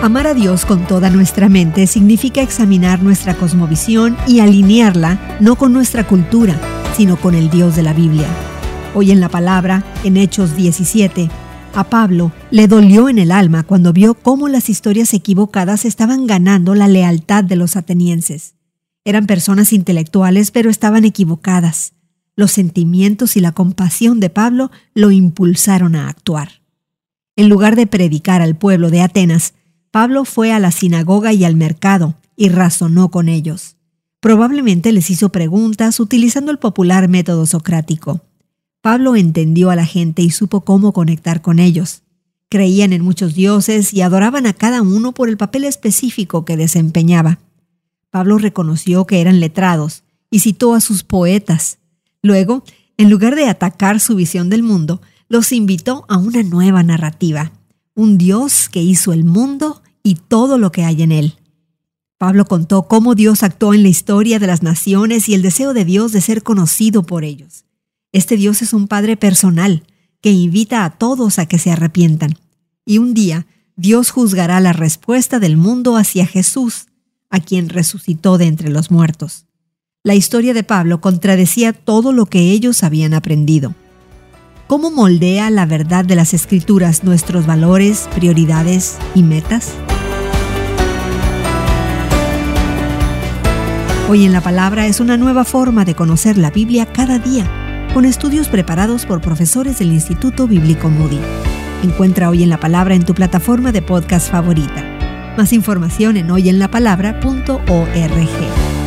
Amar a Dios con toda nuestra mente significa examinar nuestra cosmovisión y alinearla no con nuestra cultura, sino con el Dios de la Biblia. Hoy en la palabra, en Hechos 17, a Pablo le dolió en el alma cuando vio cómo las historias equivocadas estaban ganando la lealtad de los atenienses. Eran personas intelectuales, pero estaban equivocadas. Los sentimientos y la compasión de Pablo lo impulsaron a actuar. En lugar de predicar al pueblo de Atenas, Pablo fue a la sinagoga y al mercado y razonó con ellos. Probablemente les hizo preguntas utilizando el popular método socrático. Pablo entendió a la gente y supo cómo conectar con ellos. Creían en muchos dioses y adoraban a cada uno por el papel específico que desempeñaba. Pablo reconoció que eran letrados y citó a sus poetas. Luego, en lugar de atacar su visión del mundo, los invitó a una nueva narrativa, un Dios que hizo el mundo y todo lo que hay en él. Pablo contó cómo Dios actuó en la historia de las naciones y el deseo de Dios de ser conocido por ellos. Este Dios es un Padre personal que invita a todos a que se arrepientan. Y un día Dios juzgará la respuesta del mundo hacia Jesús, a quien resucitó de entre los muertos. La historia de Pablo contradecía todo lo que ellos habían aprendido. ¿Cómo moldea la verdad de las escrituras nuestros valores, prioridades y metas? Hoy en la palabra es una nueva forma de conocer la Biblia cada día con estudios preparados por profesores del Instituto Bíblico Moody. Encuentra Hoy en la Palabra en tu plataforma de podcast favorita. Más información en hoyenlapalabra.org.